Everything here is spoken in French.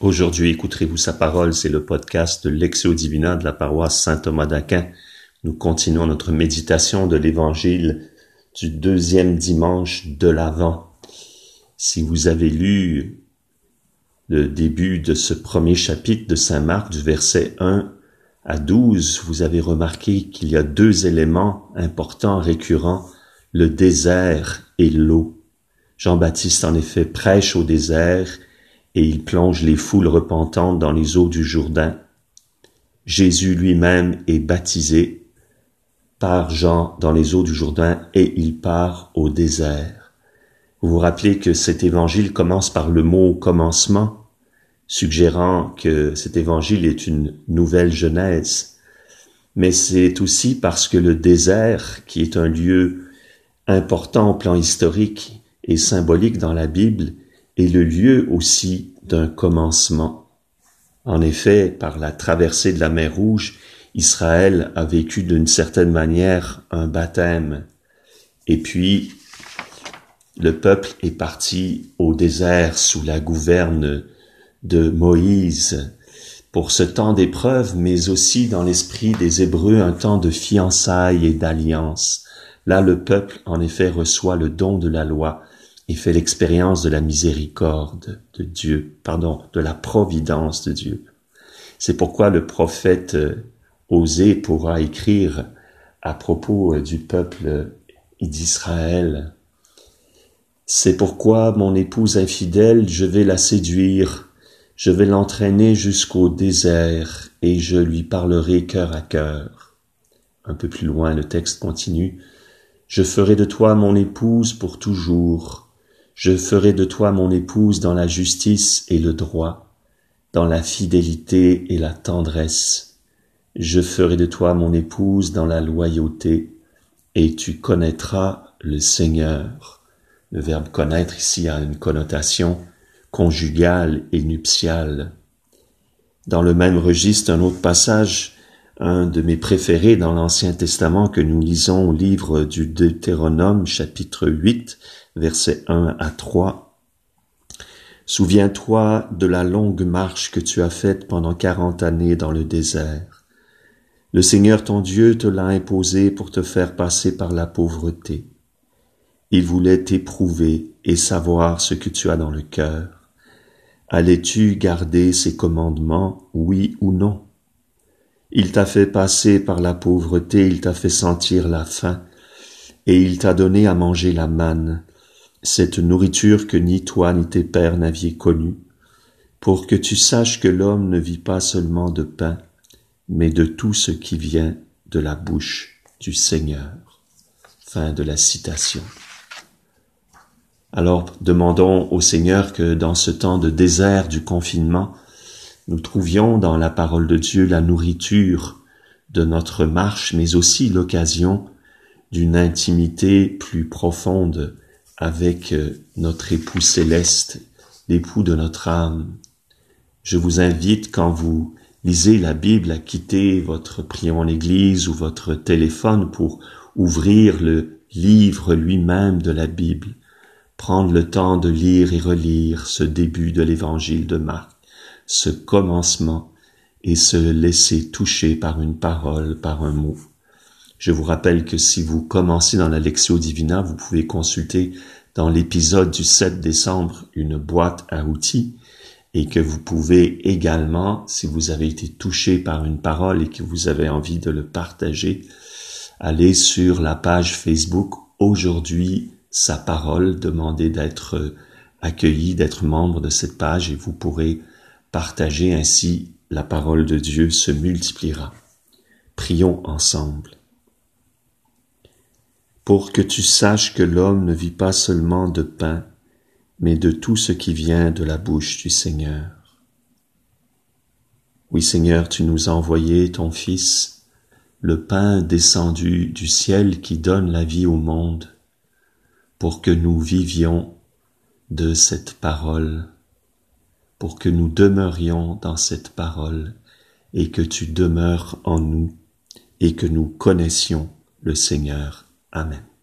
Aujourd'hui, écouterez-vous sa parole, c'est le podcast de l'Exo Divina de la paroisse Saint Thomas d'Aquin. Nous continuons notre méditation de l'évangile du deuxième dimanche de l'Avent. Si vous avez lu le début de ce premier chapitre de Saint Marc du verset 1 à 12, vous avez remarqué qu'il y a deux éléments importants récurrents, le désert et l'eau. Jean-Baptiste en effet prêche au désert et il plonge les foules repentantes dans les eaux du Jourdain. Jésus lui-même est baptisé par Jean dans les eaux du Jourdain et il part au désert. Vous vous rappelez que cet évangile commence par le mot commencement, suggérant que cet évangile est une nouvelle Genèse. Mais c'est aussi parce que le désert, qui est un lieu important au plan historique et symbolique dans la Bible, est le lieu aussi d'un commencement. En effet, par la traversée de la mer Rouge, Israël a vécu d'une certaine manière un baptême. Et puis, le peuple est parti au désert sous la gouverne de Moïse pour ce temps d'épreuve, mais aussi dans l'esprit des Hébreux un temps de fiançailles et d'alliance. Là, le peuple, en effet, reçoit le don de la loi, et fait l'expérience de la miséricorde de Dieu, pardon, de la providence de Dieu. C'est pourquoi le prophète euh, Osée pourra écrire à propos euh, du peuple d'Israël. C'est pourquoi mon épouse infidèle, je vais la séduire, je vais l'entraîner jusqu'au désert et je lui parlerai cœur à cœur. Un peu plus loin, le texte continue. Je ferai de toi mon épouse pour toujours je ferai de toi mon épouse dans la justice et le droit, dans la fidélité et la tendresse. Je ferai de toi mon épouse dans la loyauté, et tu connaîtras le Seigneur. Le verbe connaître ici a une connotation conjugale et nuptiale. Dans le même registre, un autre passage, un de mes préférés dans l'Ancien Testament que nous lisons au livre du Deutéronome chapitre 8, versets 1 à 3. Souviens-toi de la longue marche que tu as faite pendant quarante années dans le désert. Le Seigneur ton Dieu te l'a imposé pour te faire passer par la pauvreté. Il voulait t'éprouver et savoir ce que tu as dans le cœur. Allais-tu garder ses commandements, oui ou non? Il t'a fait passer par la pauvreté, il t'a fait sentir la faim, et il t'a donné à manger la manne, cette nourriture que ni toi ni tes pères n'aviez connue, pour que tu saches que l'homme ne vit pas seulement de pain, mais de tout ce qui vient de la bouche du Seigneur. Fin de la citation. Alors demandons au Seigneur que dans ce temps de désert du confinement, nous trouvions dans la parole de Dieu la nourriture de notre marche, mais aussi l'occasion d'une intimité plus profonde avec euh, notre époux céleste, l'époux de notre âme. Je vous invite, quand vous lisez la Bible, à quitter votre prière en église ou votre téléphone pour ouvrir le livre lui-même de la Bible, prendre le temps de lire et relire ce début de l'évangile de Marc, ce commencement, et se laisser toucher par une parole, par un mot. Je vous rappelle que si vous commencez dans la Lectio Divina, vous pouvez consulter dans l'épisode du 7 décembre une boîte à outils et que vous pouvez également, si vous avez été touché par une parole et que vous avez envie de le partager, aller sur la page Facebook. Aujourd'hui sa parole, demander d'être accueilli, d'être membre de cette page et vous pourrez partager. Ainsi la parole de Dieu se multipliera. Prions ensemble pour que tu saches que l'homme ne vit pas seulement de pain, mais de tout ce qui vient de la bouche du Seigneur. Oui Seigneur, tu nous as envoyé ton Fils, le pain descendu du ciel qui donne la vie au monde, pour que nous vivions de cette parole, pour que nous demeurions dans cette parole, et que tu demeures en nous, et que nous connaissions le Seigneur Amén.